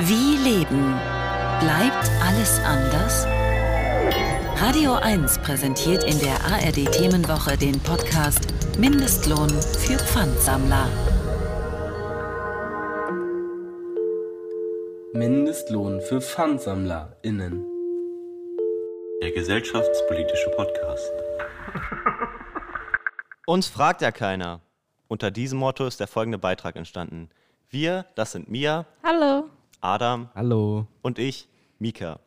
Wie leben? Bleibt alles anders? Radio 1 präsentiert in der ARD Themenwoche den Podcast Mindestlohn für Pfandsammler. Mindestlohn für PfandsammlerInnen. Der gesellschaftspolitische Podcast. Uns fragt ja keiner. Unter diesem Motto ist der folgende Beitrag entstanden. Wir, das sind Mia. Hallo. Adam. Hallo. Und ich, Mika.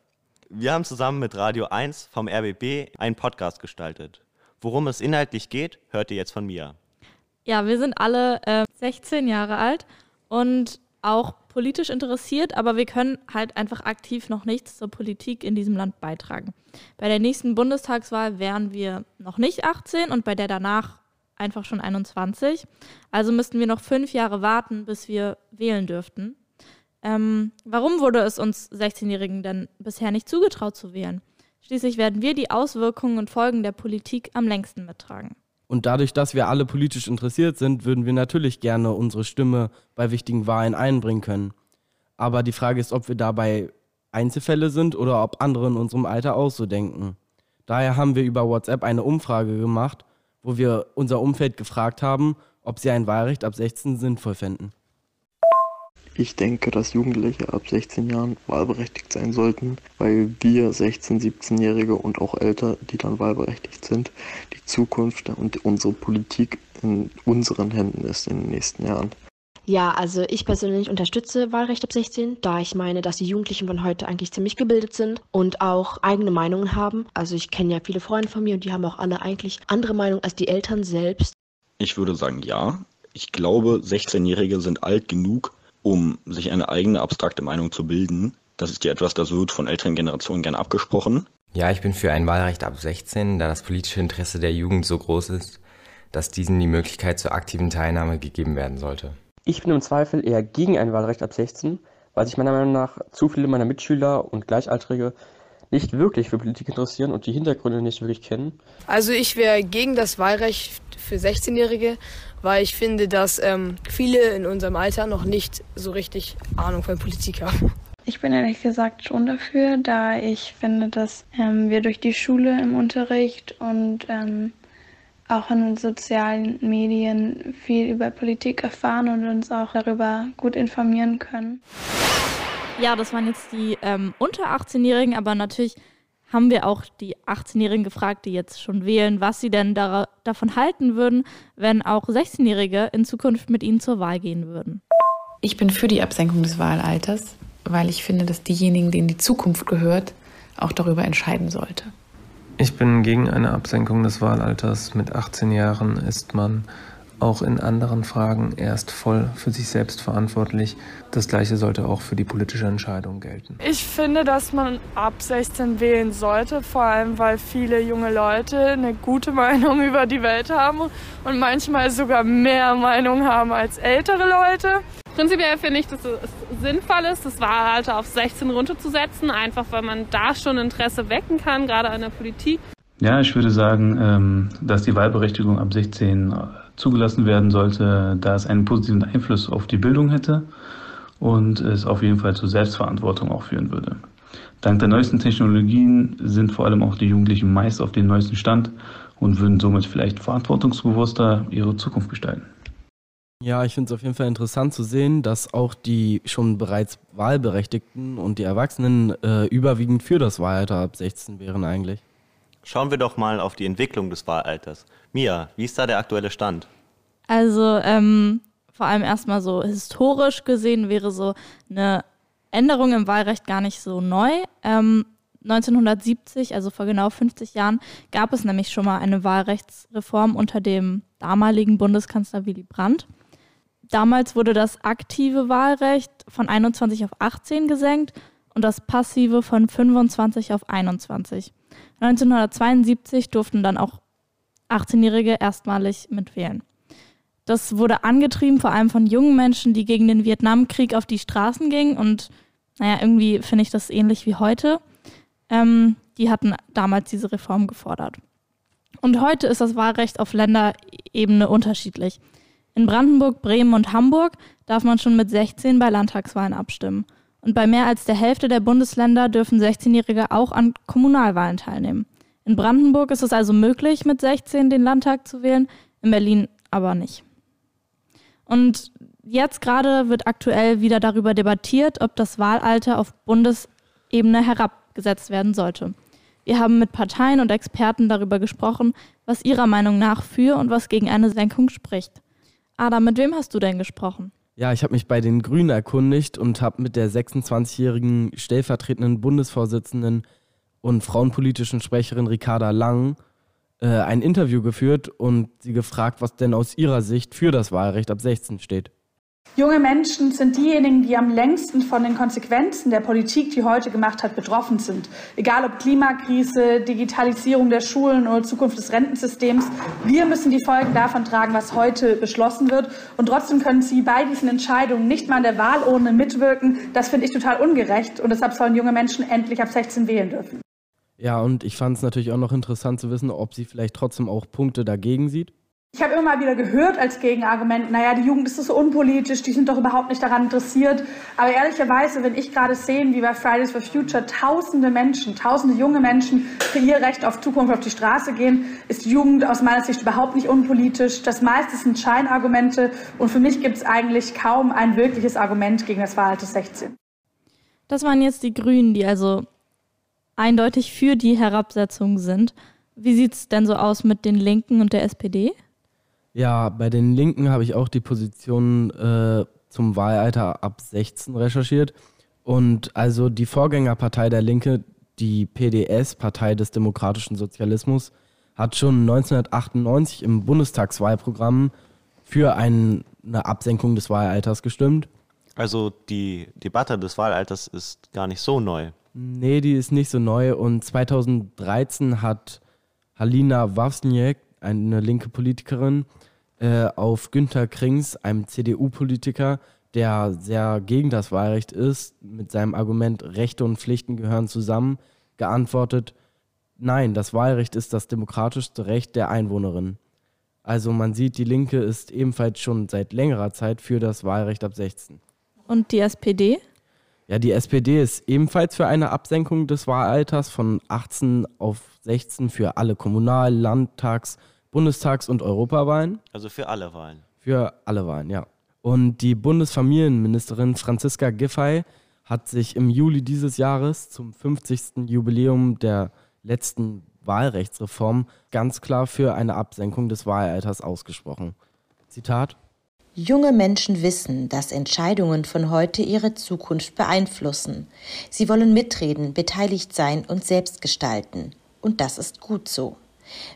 Wir haben zusammen mit Radio 1 vom RBB einen Podcast gestaltet. Worum es inhaltlich geht, hört ihr jetzt von Mia. Ja, wir sind alle äh, 16 Jahre alt und auch politisch interessiert, aber wir können halt einfach aktiv noch nichts zur Politik in diesem Land beitragen. Bei der nächsten Bundestagswahl wären wir noch nicht 18 und bei der danach einfach schon 21. Also müssten wir noch fünf Jahre warten, bis wir wählen dürften. Ähm, warum wurde es uns 16-Jährigen denn bisher nicht zugetraut zu wählen? Schließlich werden wir die Auswirkungen und Folgen der Politik am längsten mittragen. Und dadurch, dass wir alle politisch interessiert sind, würden wir natürlich gerne unsere Stimme bei wichtigen Wahlen einbringen können. Aber die Frage ist, ob wir dabei Einzelfälle sind oder ob andere in unserem Alter auch so denken. Daher haben wir über WhatsApp eine Umfrage gemacht, wo wir unser Umfeld gefragt haben, ob sie ein Wahlrecht ab 16 sinnvoll fänden. Ich denke, dass Jugendliche ab 16 Jahren wahlberechtigt sein sollten, weil wir 16-, 17-Jährige und auch älter, die dann wahlberechtigt sind, die Zukunft und unsere Politik in unseren Händen ist in den nächsten Jahren. Ja, also ich persönlich unterstütze Wahlrecht ab 16, da ich meine, dass die Jugendlichen von heute eigentlich ziemlich gebildet sind und auch eigene Meinungen haben. Also ich kenne ja viele Freunde von mir und die haben auch alle eigentlich andere Meinungen als die Eltern selbst. Ich würde sagen ja. Ich glaube, 16-Jährige sind alt genug, um sich eine eigene abstrakte Meinung zu bilden. Das ist ja etwas, das wird von älteren Generationen gern abgesprochen. Ja, ich bin für ein Wahlrecht ab 16, da das politische Interesse der Jugend so groß ist, dass diesen die Möglichkeit zur aktiven Teilnahme gegeben werden sollte. Ich bin im Zweifel eher gegen ein Wahlrecht ab 16, weil sich meiner Meinung nach zu viele meiner Mitschüler und Gleichaltrige nicht wirklich für Politik interessieren und die Hintergründe nicht wirklich kennen. Also ich wäre gegen das Wahlrecht für 16-Jährige, weil ich finde, dass ähm, viele in unserem Alter noch nicht so richtig Ahnung von Politik haben. Ich bin ehrlich gesagt schon dafür, da ich finde, dass ähm, wir durch die Schule im Unterricht und ähm, auch in den sozialen Medien viel über Politik erfahren und uns auch darüber gut informieren können. Ja, das waren jetzt die ähm, unter 18-Jährigen, aber natürlich haben wir auch die 18-Jährigen gefragt, die jetzt schon wählen, was sie denn da, davon halten würden, wenn auch 16-Jährige in Zukunft mit ihnen zur Wahl gehen würden. Ich bin für die Absenkung des Wahlalters, weil ich finde, dass diejenigen, denen die Zukunft gehört, auch darüber entscheiden sollte. Ich bin gegen eine Absenkung des Wahlalters. Mit 18 Jahren ist man auch in anderen Fragen erst voll für sich selbst verantwortlich. Das Gleiche sollte auch für die politische Entscheidung gelten. Ich finde, dass man ab 16 wählen sollte, vor allem weil viele junge Leute eine gute Meinung über die Welt haben und manchmal sogar mehr Meinung haben als ältere Leute. Prinzipiell finde ich, dass es sinnvoll ist, das Wahlalter auf 16 runterzusetzen, einfach weil man da schon Interesse wecken kann, gerade an der Politik. Ja, ich würde sagen, ähm, dass die Wahlberechtigung ab 16 zugelassen werden sollte, da es einen positiven Einfluss auf die Bildung hätte und es auf jeden Fall zur Selbstverantwortung auch führen würde. Dank der neuesten Technologien sind vor allem auch die Jugendlichen meist auf dem neuesten Stand und würden somit vielleicht verantwortungsbewusster ihre Zukunft gestalten. Ja, ich finde es auf jeden Fall interessant zu sehen, dass auch die schon bereits Wahlberechtigten und die Erwachsenen äh, überwiegend für das Wahlalter ab 16 wären eigentlich. Schauen wir doch mal auf die Entwicklung des Wahlalters. Mia, wie ist da der aktuelle Stand? Also ähm, vor allem erstmal so historisch gesehen wäre so eine Änderung im Wahlrecht gar nicht so neu. Ähm, 1970, also vor genau 50 Jahren, gab es nämlich schon mal eine Wahlrechtsreform unter dem damaligen Bundeskanzler Willy Brandt. Damals wurde das aktive Wahlrecht von 21 auf 18 gesenkt und das passive von 25 auf 21. 1972 durften dann auch 18-Jährige erstmalig mitwählen. Das wurde angetrieben vor allem von jungen Menschen, die gegen den Vietnamkrieg auf die Straßen gingen. Und naja, irgendwie finde ich das ähnlich wie heute. Ähm, die hatten damals diese Reform gefordert. Und heute ist das Wahlrecht auf Länderebene unterschiedlich. In Brandenburg, Bremen und Hamburg darf man schon mit 16 bei Landtagswahlen abstimmen. Und bei mehr als der Hälfte der Bundesländer dürfen 16-Jährige auch an Kommunalwahlen teilnehmen. In Brandenburg ist es also möglich, mit 16 den Landtag zu wählen, in Berlin aber nicht. Und jetzt gerade wird aktuell wieder darüber debattiert, ob das Wahlalter auf Bundesebene herabgesetzt werden sollte. Wir haben mit Parteien und Experten darüber gesprochen, was ihrer Meinung nach für und was gegen eine Senkung spricht. Adam, mit wem hast du denn gesprochen? Ja, ich habe mich bei den Grünen erkundigt und habe mit der 26-jährigen stellvertretenden Bundesvorsitzenden und frauenpolitischen Sprecherin Ricarda Lang äh, ein Interview geführt und sie gefragt, was denn aus ihrer Sicht für das Wahlrecht ab 16 steht. Junge Menschen sind diejenigen, die am längsten von den Konsequenzen der Politik, die heute gemacht hat, betroffen sind. Egal ob Klimakrise, Digitalisierung der Schulen oder Zukunft des Rentensystems. Wir müssen die Folgen davon tragen, was heute beschlossen wird. Und trotzdem können sie bei diesen Entscheidungen nicht mal an der Wahlurne mitwirken. Das finde ich total ungerecht. Und deshalb sollen junge Menschen endlich ab 16 wählen dürfen. Ja, und ich fand es natürlich auch noch interessant zu wissen, ob sie vielleicht trotzdem auch Punkte dagegen sieht. Ich habe immer mal wieder gehört als Gegenargument, naja, die Jugend ist so unpolitisch, die sind doch überhaupt nicht daran interessiert. Aber ehrlicherweise, wenn ich gerade sehe, wie bei Fridays for Future tausende Menschen, tausende junge Menschen für ihr Recht auf Zukunft auf die Straße gehen, ist die Jugend aus meiner Sicht überhaupt nicht unpolitisch. Das meiste sind Scheinargumente und für mich gibt es eigentlich kaum ein wirkliches Argument gegen das Wahlalter 16. Das waren jetzt die Grünen, die also eindeutig für die Herabsetzung sind. Wie sieht es denn so aus mit den Linken und der SPD? Ja, bei den Linken habe ich auch die Position äh, zum Wahlalter ab 16 recherchiert. Und also die Vorgängerpartei der Linke, die PDS, Partei des demokratischen Sozialismus, hat schon 1998 im Bundestagswahlprogramm für ein, eine Absenkung des Wahlalters gestimmt. Also die Debatte des Wahlalters ist gar nicht so neu. Nee, die ist nicht so neu. Und 2013 hat Halina Wawsniak, eine linke Politikerin, äh, auf Günter Krings, einem CDU-Politiker, der sehr gegen das Wahlrecht ist, mit seinem Argument, Rechte und Pflichten gehören zusammen, geantwortet, nein, das Wahlrecht ist das demokratischste Recht der Einwohnerin. Also man sieht, die Linke ist ebenfalls schon seit längerer Zeit für das Wahlrecht ab 16. Und die SPD? Ja, die SPD ist ebenfalls für eine Absenkung des Wahlalters von 18 auf 16 für alle Kommunal-, Landtags-, Bundestags- und Europawahlen. Also für alle Wahlen. Für alle Wahlen, ja. Und die Bundesfamilienministerin Franziska Giffey hat sich im Juli dieses Jahres zum 50. Jubiläum der letzten Wahlrechtsreform ganz klar für eine Absenkung des Wahlalters ausgesprochen. Zitat Junge Menschen wissen, dass Entscheidungen von heute ihre Zukunft beeinflussen. Sie wollen mitreden, beteiligt sein und selbst gestalten. Und das ist gut so.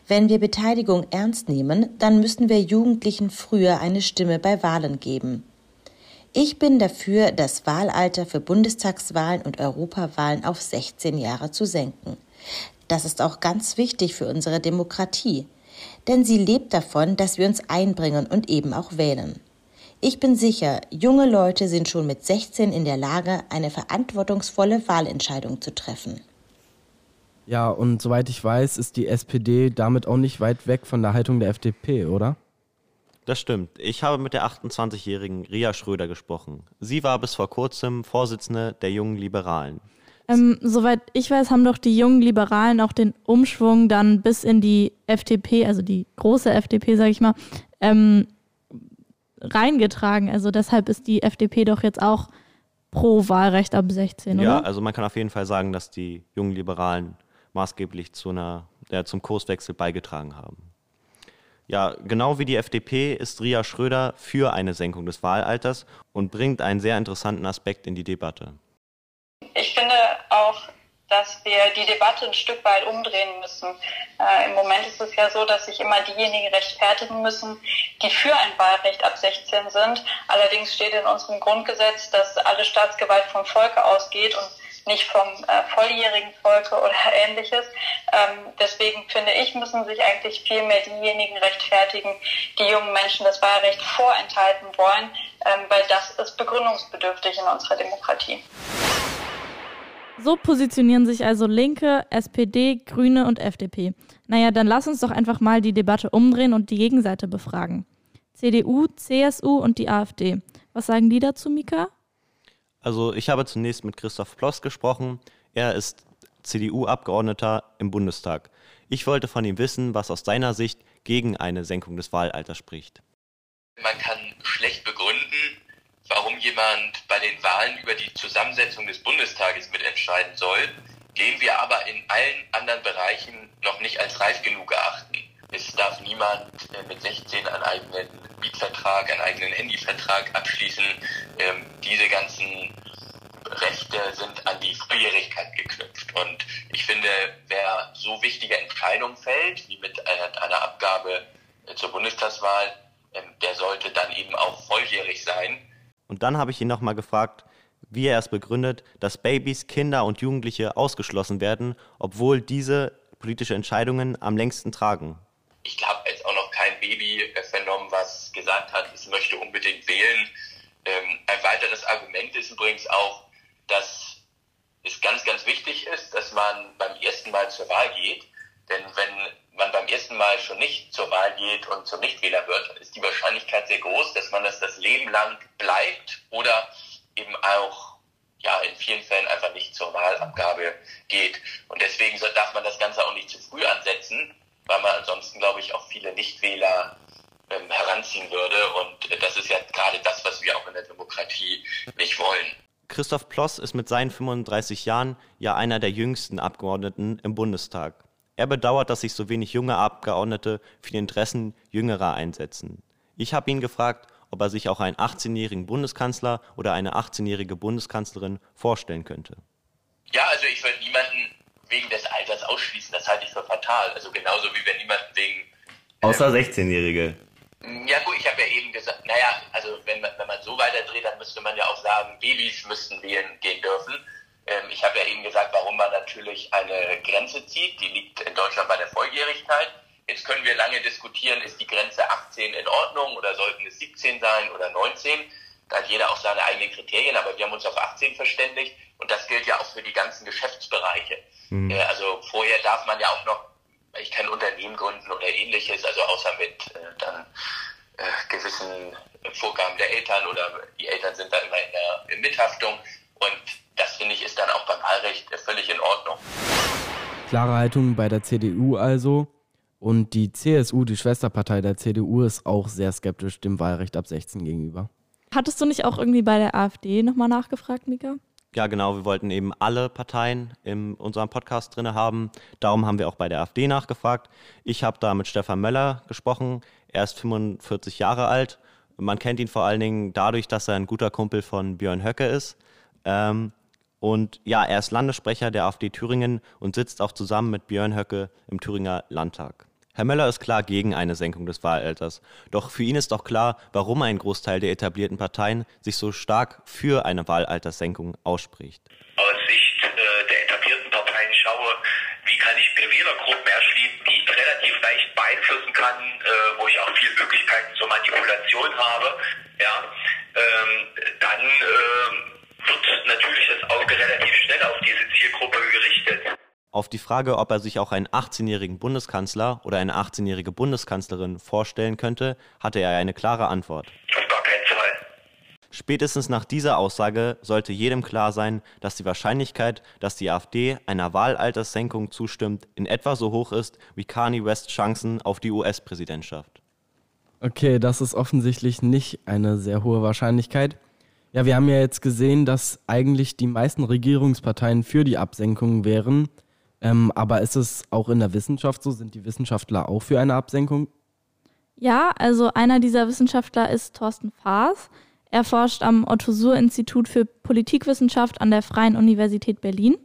Wenn wir Beteiligung ernst nehmen, dann müssen wir Jugendlichen früher eine Stimme bei Wahlen geben. Ich bin dafür, das Wahlalter für Bundestagswahlen und Europawahlen auf 16 Jahre zu senken. Das ist auch ganz wichtig für unsere Demokratie, denn sie lebt davon, dass wir uns einbringen und eben auch wählen. Ich bin sicher, junge Leute sind schon mit 16 in der Lage, eine verantwortungsvolle Wahlentscheidung zu treffen. Ja, und soweit ich weiß, ist die SPD damit auch nicht weit weg von der Haltung der FDP, oder? Das stimmt. Ich habe mit der 28-jährigen Ria Schröder gesprochen. Sie war bis vor kurzem Vorsitzende der Jungen Liberalen. Ähm, soweit ich weiß, haben doch die jungen Liberalen auch den Umschwung dann bis in die FDP, also die große FDP, sage ich mal, ähm, reingetragen. Also deshalb ist die FDP doch jetzt auch pro Wahlrecht ab 16, ja, oder? also man kann auf jeden Fall sagen, dass die jungen Liberalen maßgeblich zu einer, ja, zum Kurswechsel beigetragen haben. Ja, genau wie die FDP ist Ria Schröder für eine Senkung des Wahlalters und bringt einen sehr interessanten Aspekt in die Debatte. Ich finde auch, dass wir die Debatte ein Stück weit umdrehen müssen. Äh, Im Moment ist es ja so, dass sich immer diejenigen rechtfertigen müssen, die für ein Wahlrecht ab 16 sind. Allerdings steht in unserem Grundgesetz, dass alle Staatsgewalt vom Volke ausgeht und nicht vom äh, volljährigen Volke oder ähnliches. Ähm, deswegen finde ich, müssen sich eigentlich vielmehr diejenigen rechtfertigen, die jungen Menschen das Wahlrecht vorenthalten wollen, ähm, weil das ist begründungsbedürftig in unserer Demokratie. So positionieren sich also Linke, SPD, Grüne und FDP. Naja, dann lass uns doch einfach mal die Debatte umdrehen und die Gegenseite befragen. CDU, CSU und die AfD. Was sagen die dazu, Mika? Also ich habe zunächst mit Christoph Ploss gesprochen. Er ist CDU-Abgeordneter im Bundestag. Ich wollte von ihm wissen, was aus seiner Sicht gegen eine Senkung des Wahlalters spricht. Man kann schlecht begründen, warum jemand bei den Wahlen über die Zusammensetzung des Bundestages mitentscheiden soll, den wir aber in allen anderen Bereichen noch nicht als reif genug erachten. Es darf niemand äh, mit 16 einen eigenen Mietvertrag, einen eigenen Handyvertrag abschließen. Ähm, diese ganzen Rechte sind an die Volljährigkeit geknüpft. Und ich finde, wer so wichtige Entscheidungen fällt, wie mit einer, Abgabe äh, zur Bundestagswahl, ähm, der sollte dann eben auch volljährig sein. Und dann habe ich ihn nochmal gefragt, wie er es begründet, dass Babys, Kinder und Jugendliche ausgeschlossen werden, obwohl diese politische Entscheidungen am längsten tragen. Ich habe jetzt auch noch kein Baby äh, vernommen, was gesagt hat, es möchte unbedingt wählen. Ähm, ein weiteres Argument ist übrigens auch, dass es ganz, ganz wichtig ist, dass man beim ersten Mal zur Wahl geht. Denn wenn man beim ersten Mal schon nicht zur Wahl geht und zum Nichtwähler wird, ist die Wahrscheinlichkeit sehr groß, dass man das das Leben lang bleibt oder eben auch ja, in vielen Fällen einfach nicht zur Wahlabgabe geht. Und deswegen darf man das Ganze auch nicht zu früh ansetzen, weil man ansonsten, glaube ich, auch viele Nichtwähler ähm, heranziehen würde. Und das ist ja gerade das, was wir auch in der Demokratie nicht wollen. Christoph Ploss ist mit seinen 35 Jahren ja einer der jüngsten Abgeordneten im Bundestag. Er bedauert, dass sich so wenig junge Abgeordnete für die Interessen Jüngerer einsetzen. Ich habe ihn gefragt, ob er sich auch einen 18-jährigen Bundeskanzler oder eine 18-jährige Bundeskanzlerin vorstellen könnte. Ja, also ich würde niemanden wegen des Alters ausschließen. Das halte ich für fatal. Also genauso wie wir niemanden wegen. Außer 16-Jährige. Ja gut, ich habe ja eben gesagt, naja, also wenn man, wenn man so weiterdreht, dann müsste man ja auch sagen, Babys müssten wählen gehen dürfen. Ähm, ich habe ja eben gesagt, warum man natürlich eine Grenze zieht. Die liegt in Deutschland bei der Volljährigkeit. Jetzt können wir lange diskutieren, ist die Grenze 18 in Ordnung oder sollten es 17 sein oder 19? Da hat jeder auch seine eigenen Kriterien, aber wir haben uns auf 18 verständigt und das gilt ja auch für die ganzen Geschäftsbereiche. Mhm. Äh, also vorher darf man ja auch noch ich kann Unternehmen gründen oder ähnliches, also außer mit äh, dann äh, gewissen Vorgaben der Eltern oder die Eltern sind da immer in der Mithaftung und das finde ich ist dann auch beim Wahlrecht völlig in Ordnung. Klare Haltung bei der CDU also. Und die CSU, die Schwesterpartei der CDU, ist auch sehr skeptisch dem Wahlrecht ab 16 gegenüber. Hattest du nicht auch irgendwie bei der AfD nochmal nachgefragt, Mika? Ja, genau. Wir wollten eben alle Parteien in unserem Podcast drin haben. Darum haben wir auch bei der AfD nachgefragt. Ich habe da mit Stefan Möller gesprochen. Er ist 45 Jahre alt. Man kennt ihn vor allen Dingen dadurch, dass er ein guter Kumpel von Björn Höcke ist. Ähm, und ja, er ist Landessprecher der AfD Thüringen und sitzt auch zusammen mit Björn Höcke im Thüringer Landtag. Herr Möller ist klar gegen eine Senkung des Wahlalters. Doch für ihn ist auch klar, warum ein Großteil der etablierten Parteien sich so stark für eine Wahlalterssenkung ausspricht. Aus Sicht äh, der etablierten Parteien schaue, wie kann ich mir Wählergruppen erschließen, die ich relativ leicht beeinflussen kann, äh, wo ich auch viele Möglichkeiten zur Manipulation habe, ja, ähm, dann äh, wird natürlich das Auge relativ schnell auf diese Zielgruppe gerichtet. Auf die Frage, ob er sich auch einen 18-jährigen Bundeskanzler oder eine 18-jährige Bundeskanzlerin vorstellen könnte, hatte er eine klare Antwort. Auf gar keinen Fall. Spätestens nach dieser Aussage sollte jedem klar sein, dass die Wahrscheinlichkeit, dass die AfD einer Wahlalterssenkung zustimmt, in etwa so hoch ist wie Kanye West Chancen auf die US-Präsidentschaft. Okay, das ist offensichtlich nicht eine sehr hohe Wahrscheinlichkeit. Ja, wir haben ja jetzt gesehen, dass eigentlich die meisten Regierungsparteien für die Absenkung wären. Ähm, aber ist es auch in der Wissenschaft so? Sind die Wissenschaftler auch für eine Absenkung? Ja, also einer dieser Wissenschaftler ist Thorsten Faas. Er forscht am Otto-Suhr-Institut für Politikwissenschaft an der Freien Universität Berlin.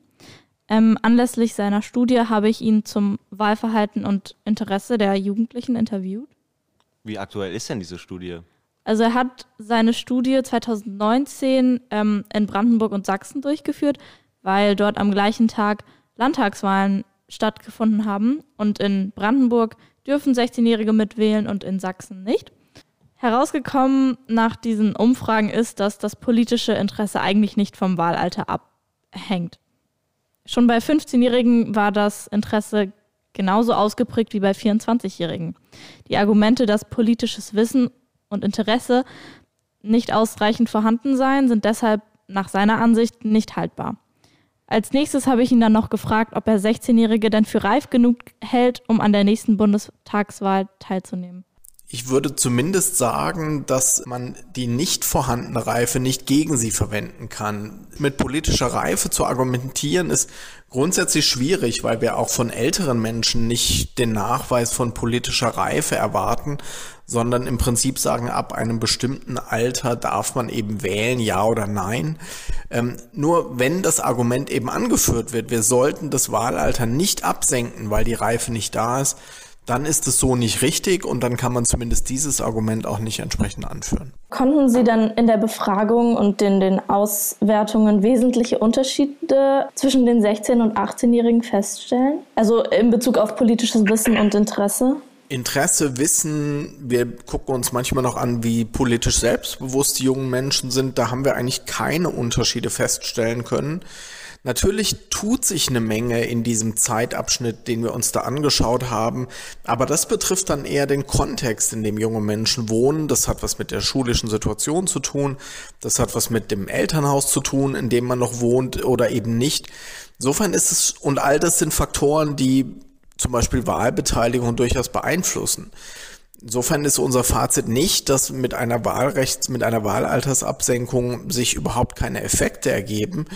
Ähm, anlässlich seiner Studie habe ich ihn zum Wahlverhalten und Interesse der Jugendlichen interviewt. Wie aktuell ist denn diese Studie? Also er hat seine Studie 2019 ähm, in Brandenburg und Sachsen durchgeführt, weil dort am gleichen Tag Landtagswahlen stattgefunden haben und in Brandenburg dürfen 16-Jährige mitwählen und in Sachsen nicht. Herausgekommen nach diesen Umfragen ist, dass das politische Interesse eigentlich nicht vom Wahlalter abhängt. Schon bei 15-Jährigen war das Interesse genauso ausgeprägt wie bei 24-Jährigen. Die Argumente, dass politisches Wissen und Interesse nicht ausreichend vorhanden seien, sind deshalb nach seiner Ansicht nicht haltbar. Als nächstes habe ich ihn dann noch gefragt, ob er 16-Jährige denn für reif genug hält, um an der nächsten Bundestagswahl teilzunehmen. Ich würde zumindest sagen, dass man die nicht vorhandene Reife nicht gegen sie verwenden kann. Mit politischer Reife zu argumentieren ist grundsätzlich schwierig, weil wir auch von älteren Menschen nicht den Nachweis von politischer Reife erwarten, sondern im Prinzip sagen, ab einem bestimmten Alter darf man eben wählen, ja oder nein. Ähm, nur wenn das Argument eben angeführt wird, wir sollten das Wahlalter nicht absenken, weil die Reife nicht da ist, dann ist es so nicht richtig und dann kann man zumindest dieses Argument auch nicht entsprechend anführen. Konnten Sie dann in der Befragung und in den Auswertungen wesentliche Unterschiede zwischen den 16- und 18-Jährigen feststellen? Also in Bezug auf politisches Wissen und Interesse? Interesse, Wissen, wir gucken uns manchmal noch an, wie politisch selbstbewusst die jungen Menschen sind. Da haben wir eigentlich keine Unterschiede feststellen können. Natürlich tut sich eine Menge in diesem Zeitabschnitt, den wir uns da angeschaut haben, aber das betrifft dann eher den Kontext, in dem junge Menschen wohnen. Das hat was mit der schulischen Situation zu tun, das hat was mit dem Elternhaus zu tun, in dem man noch wohnt oder eben nicht. Insofern ist es, und all das sind Faktoren, die zum Beispiel Wahlbeteiligung durchaus beeinflussen. Insofern ist unser Fazit nicht, dass mit einer Wahlrechts, mit einer Wahlaltersabsenkung sich überhaupt keine Effekte ergeben,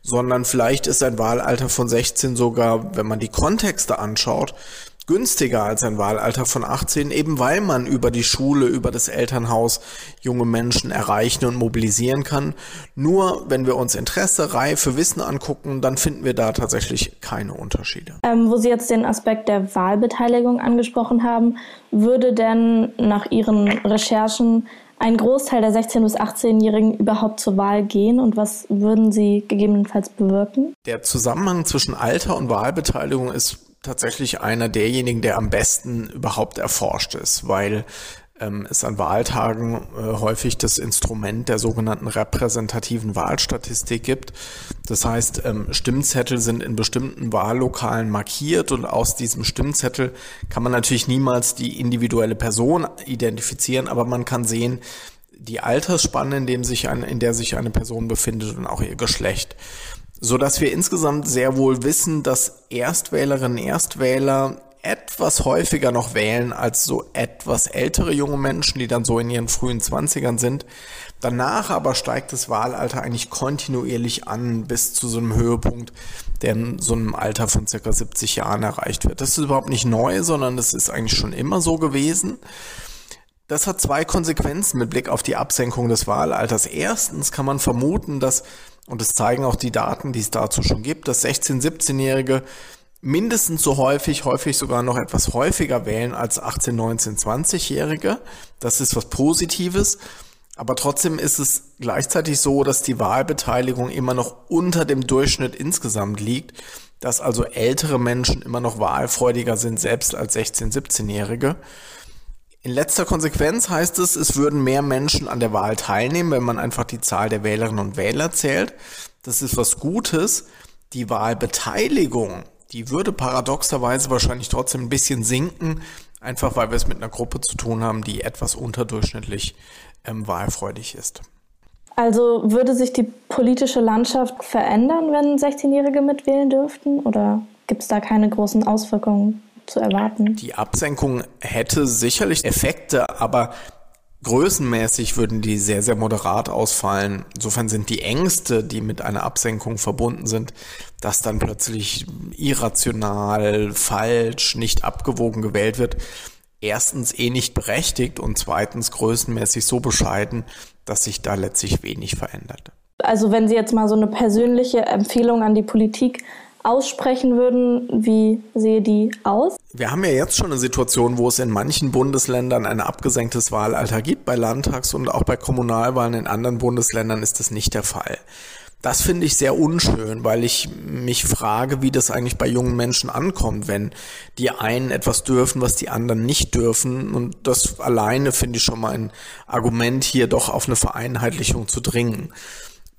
sondern vielleicht ist ein Wahlalter von 16 sogar, wenn man die Kontexte anschaut, günstiger als ein Wahlalter von 18, eben weil man über die Schule, über das Elternhaus junge Menschen erreichen und mobilisieren kann. Nur wenn wir uns Interesse, Reife, Wissen angucken, dann finden wir da tatsächlich keine Unterschiede. Ähm, wo Sie jetzt den Aspekt der Wahlbeteiligung angesprochen haben, würde denn nach Ihren Recherchen ein Großteil der 16- bis 18-Jährigen überhaupt zur Wahl gehen und was würden Sie gegebenenfalls bewirken? Der Zusammenhang zwischen Alter und Wahlbeteiligung ist tatsächlich einer derjenigen, der am besten überhaupt erforscht ist, weil ähm, es an Wahltagen äh, häufig das Instrument der sogenannten repräsentativen Wahlstatistik gibt. Das heißt, ähm, Stimmzettel sind in bestimmten Wahllokalen markiert und aus diesem Stimmzettel kann man natürlich niemals die individuelle Person identifizieren, aber man kann sehen, die Altersspanne, in, dem sich ein, in der sich eine Person befindet und auch ihr Geschlecht so dass wir insgesamt sehr wohl wissen, dass Erstwählerinnen, Erstwähler etwas häufiger noch wählen als so etwas ältere junge Menschen, die dann so in ihren frühen Zwanzigern sind. Danach aber steigt das Wahlalter eigentlich kontinuierlich an bis zu so einem Höhepunkt, der in so einem Alter von circa 70 Jahren erreicht wird. Das ist überhaupt nicht neu, sondern das ist eigentlich schon immer so gewesen. Das hat zwei Konsequenzen mit Blick auf die Absenkung des Wahlalters. Erstens kann man vermuten, dass und es zeigen auch die Daten, die es dazu schon gibt, dass 16-, 17-Jährige mindestens so häufig, häufig sogar noch etwas häufiger wählen als 18, 19, 20-Jährige. Das ist was Positives. Aber trotzdem ist es gleichzeitig so, dass die Wahlbeteiligung immer noch unter dem Durchschnitt insgesamt liegt, dass also ältere Menschen immer noch wahlfreudiger sind, selbst als 16-, 17-Jährige. In letzter Konsequenz heißt es, es würden mehr Menschen an der Wahl teilnehmen, wenn man einfach die Zahl der Wählerinnen und Wähler zählt. Das ist was Gutes. Die Wahlbeteiligung, die würde paradoxerweise wahrscheinlich trotzdem ein bisschen sinken, einfach weil wir es mit einer Gruppe zu tun haben, die etwas unterdurchschnittlich ähm, wahlfreudig ist. Also würde sich die politische Landschaft verändern, wenn 16-Jährige mitwählen dürften? Oder gibt es da keine großen Auswirkungen? Zu erwarten. Die Absenkung hätte sicherlich Effekte, aber größenmäßig würden die sehr, sehr moderat ausfallen. Insofern sind die Ängste, die mit einer Absenkung verbunden sind, dass dann plötzlich irrational, falsch, nicht abgewogen gewählt wird, erstens eh nicht berechtigt und zweitens größenmäßig so bescheiden, dass sich da letztlich wenig verändert. Also wenn Sie jetzt mal so eine persönliche Empfehlung an die Politik aussprechen würden, wie sehe die aus? Wir haben ja jetzt schon eine Situation, wo es in manchen Bundesländern ein abgesenktes Wahlalter gibt, bei Landtags- und auch bei Kommunalwahlen in anderen Bundesländern ist das nicht der Fall. Das finde ich sehr unschön, weil ich mich frage, wie das eigentlich bei jungen Menschen ankommt, wenn die einen etwas dürfen, was die anderen nicht dürfen. Und das alleine finde ich schon mal ein Argument, hier doch auf eine Vereinheitlichung zu dringen.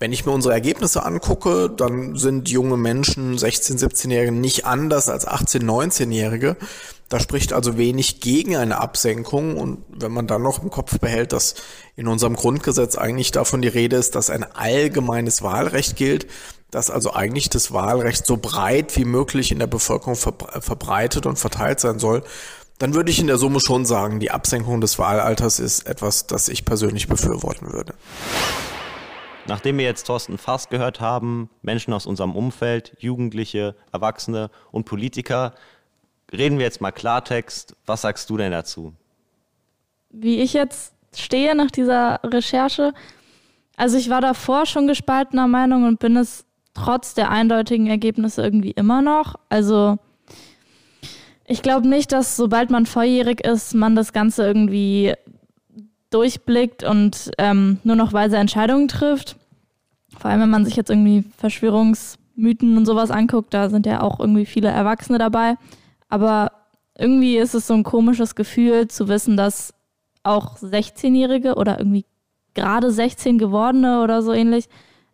Wenn ich mir unsere Ergebnisse angucke, dann sind junge Menschen, 16, 17-Jährige, nicht anders als 18, 19-Jährige. Da spricht also wenig gegen eine Absenkung. Und wenn man dann noch im Kopf behält, dass in unserem Grundgesetz eigentlich davon die Rede ist, dass ein allgemeines Wahlrecht gilt, dass also eigentlich das Wahlrecht so breit wie möglich in der Bevölkerung verbreitet und verteilt sein soll, dann würde ich in der Summe schon sagen, die Absenkung des Wahlalters ist etwas, das ich persönlich befürworten würde. Nachdem wir jetzt Thorsten Fass gehört haben, Menschen aus unserem Umfeld, Jugendliche, Erwachsene und Politiker, reden wir jetzt mal Klartext. Was sagst du denn dazu? Wie ich jetzt stehe nach dieser Recherche, also ich war davor schon gespaltener Meinung und bin es trotz der eindeutigen Ergebnisse irgendwie immer noch. Also ich glaube nicht, dass sobald man volljährig ist, man das Ganze irgendwie durchblickt und ähm, nur noch weise Entscheidungen trifft. Vor allem, wenn man sich jetzt irgendwie Verschwörungsmythen und sowas anguckt, da sind ja auch irgendwie viele Erwachsene dabei. Aber irgendwie ist es so ein komisches Gefühl zu wissen, dass auch 16-Jährige oder irgendwie gerade 16 gewordene oder so ähnlich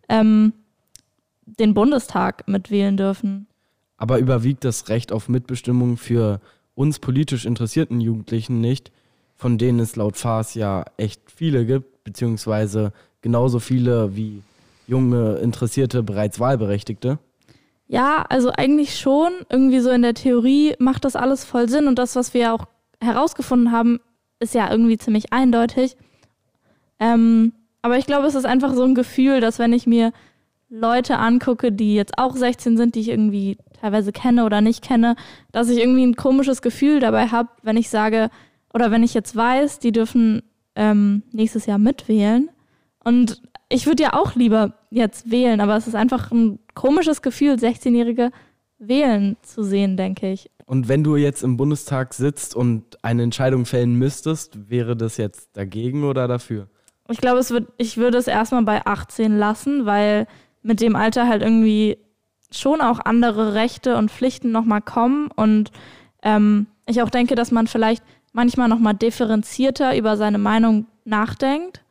ähm, den Bundestag mitwählen dürfen. Aber überwiegt das Recht auf Mitbestimmung für uns politisch interessierten Jugendlichen nicht, von denen es laut FAS ja echt viele gibt, beziehungsweise genauso viele wie junge Interessierte bereits Wahlberechtigte? Ja, also eigentlich schon. Irgendwie so in der Theorie macht das alles voll Sinn und das, was wir auch herausgefunden haben, ist ja irgendwie ziemlich eindeutig. Ähm, aber ich glaube, es ist einfach so ein Gefühl, dass wenn ich mir Leute angucke, die jetzt auch 16 sind, die ich irgendwie teilweise kenne oder nicht kenne, dass ich irgendwie ein komisches Gefühl dabei habe, wenn ich sage, oder wenn ich jetzt weiß, die dürfen ähm, nächstes Jahr mitwählen. Und ich würde ja auch lieber jetzt wählen, aber es ist einfach ein komisches Gefühl, 16-Jährige wählen zu sehen, denke ich. Und wenn du jetzt im Bundestag sitzt und eine Entscheidung fällen müsstest, wäre das jetzt dagegen oder dafür? Ich glaube, es wird, ich würde es erstmal bei 18 lassen, weil mit dem Alter halt irgendwie schon auch andere Rechte und Pflichten nochmal kommen und ähm, ich auch denke, dass man vielleicht manchmal nochmal differenzierter über seine Meinung nachdenkt,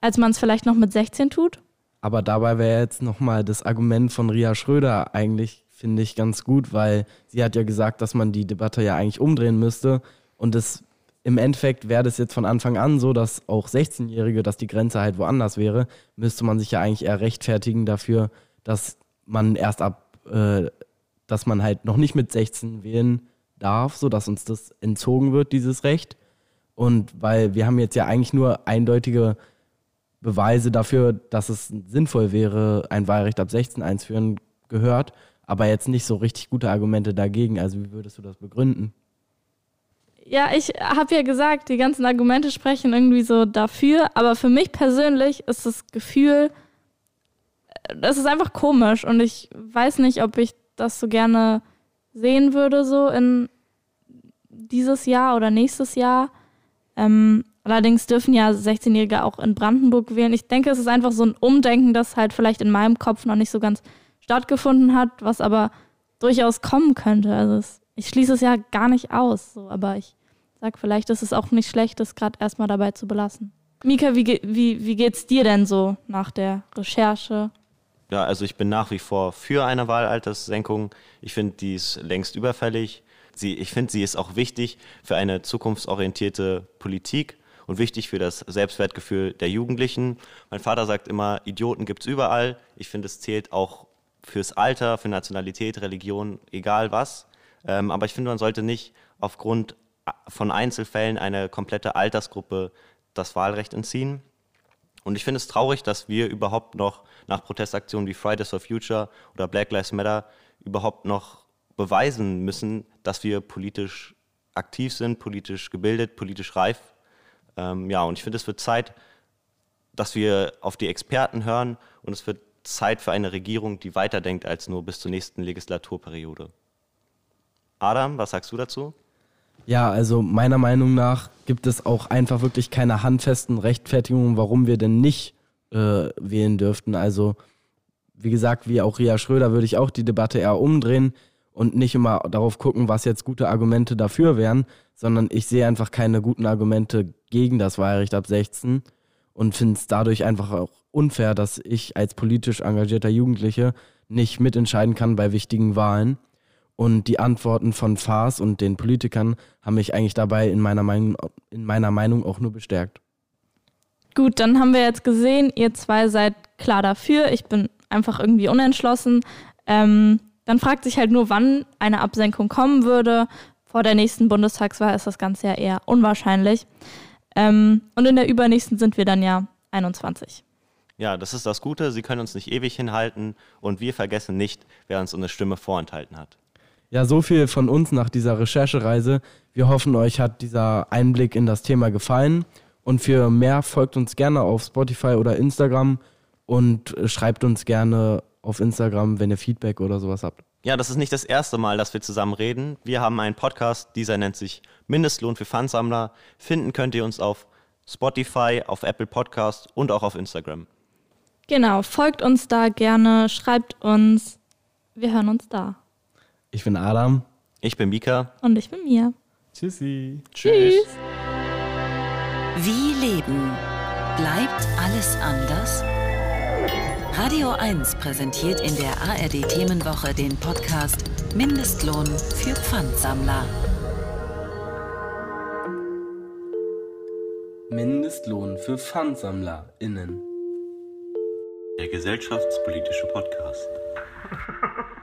als man es vielleicht noch mit 16 tut. Aber dabei wäre jetzt nochmal das Argument von Ria Schröder eigentlich, finde ich, ganz gut, weil sie hat ja gesagt, dass man die Debatte ja eigentlich umdrehen müsste. Und es im Endeffekt wäre das jetzt von Anfang an so, dass auch 16-Jährige, dass die Grenze halt woanders wäre, müsste man sich ja eigentlich eher rechtfertigen dafür, dass man erst ab, äh, dass man halt noch nicht mit 16 wählen darf, sodass uns das entzogen wird, dieses Recht. Und weil wir haben jetzt ja eigentlich nur eindeutige Beweise dafür, dass es sinnvoll wäre, ein Wahlrecht ab 16 einzuführen, gehört, aber jetzt nicht so richtig gute Argumente dagegen. Also wie würdest du das begründen? Ja, ich habe ja gesagt, die ganzen Argumente sprechen irgendwie so dafür, aber für mich persönlich ist das Gefühl, das ist einfach komisch und ich weiß nicht, ob ich das so gerne sehen würde, so in dieses Jahr oder nächstes Jahr. Ähm, allerdings dürfen ja 16-Jährige auch in Brandenburg wählen. Ich denke, es ist einfach so ein Umdenken, das halt vielleicht in meinem Kopf noch nicht so ganz stattgefunden hat, was aber durchaus kommen könnte. Also es, ich schließe es ja gar nicht aus, so, aber ich sage vielleicht, ist es auch nicht schlecht, das gerade erstmal dabei zu belassen. Mika, wie, wie, wie geht's dir denn so nach der Recherche? Ja, also ich bin nach wie vor für eine Wahlalterssenkung. Ich finde, die ist längst überfällig. Sie, ich finde, sie ist auch wichtig für eine zukunftsorientierte Politik und wichtig für das Selbstwertgefühl der Jugendlichen. Mein Vater sagt immer, Idioten gibt es überall. Ich finde, es zählt auch fürs Alter, für Nationalität, Religion, egal was. Ähm, aber ich finde, man sollte nicht aufgrund von Einzelfällen eine komplette Altersgruppe das Wahlrecht entziehen. Und ich finde es traurig, dass wir überhaupt noch nach Protestaktionen wie Fridays for Future oder Black Lives Matter überhaupt noch beweisen müssen, dass wir politisch aktiv sind, politisch gebildet, politisch reif. Ähm, ja, und ich finde, es wird Zeit, dass wir auf die Experten hören und es wird Zeit für eine Regierung, die weiterdenkt als nur bis zur nächsten Legislaturperiode. Adam, was sagst du dazu? Ja, also meiner Meinung nach gibt es auch einfach wirklich keine handfesten Rechtfertigungen, warum wir denn nicht äh, wählen dürften. Also wie gesagt, wie auch Ria Schröder würde ich auch die Debatte eher umdrehen und nicht immer darauf gucken, was jetzt gute Argumente dafür wären, sondern ich sehe einfach keine guten Argumente gegen das Wahlrecht ab 16 und finde es dadurch einfach auch unfair, dass ich als politisch engagierter Jugendliche nicht mitentscheiden kann bei wichtigen Wahlen. Und die Antworten von Faas und den Politikern haben mich eigentlich dabei in meiner Meinung, in meiner Meinung auch nur bestärkt. Gut, dann haben wir jetzt gesehen, ihr zwei seid klar dafür. Ich bin einfach irgendwie unentschlossen. Ähm, dann fragt sich halt nur, wann eine Absenkung kommen würde. Vor der nächsten Bundestagswahl ist das Ganze ja eher unwahrscheinlich. Ähm, und in der übernächsten sind wir dann ja 21. Ja, das ist das Gute. Sie können uns nicht ewig hinhalten und wir vergessen nicht, wer uns eine Stimme vorenthalten hat. Ja, so viel von uns nach dieser Recherchereise. Wir hoffen, euch hat dieser Einblick in das Thema gefallen. Und für mehr folgt uns gerne auf Spotify oder Instagram und schreibt uns gerne auf Instagram, wenn ihr Feedback oder sowas habt. Ja, das ist nicht das erste Mal, dass wir zusammen reden. Wir haben einen Podcast, dieser nennt sich Mindestlohn für Pfandsammler. Finden könnt ihr uns auf Spotify, auf Apple Podcast und auch auf Instagram. Genau, folgt uns da gerne, schreibt uns. Wir hören uns da. Ich bin Adam. Ich bin Mika. Und ich bin Mia. Tschüssi. Tschüss. Wie leben? Bleibt alles anders? Radio 1 präsentiert in der ARD Themenwoche den Podcast Mindestlohn für Pfandsammler. Mindestlohn für PfandsammlerInnen. Der gesellschaftspolitische Podcast.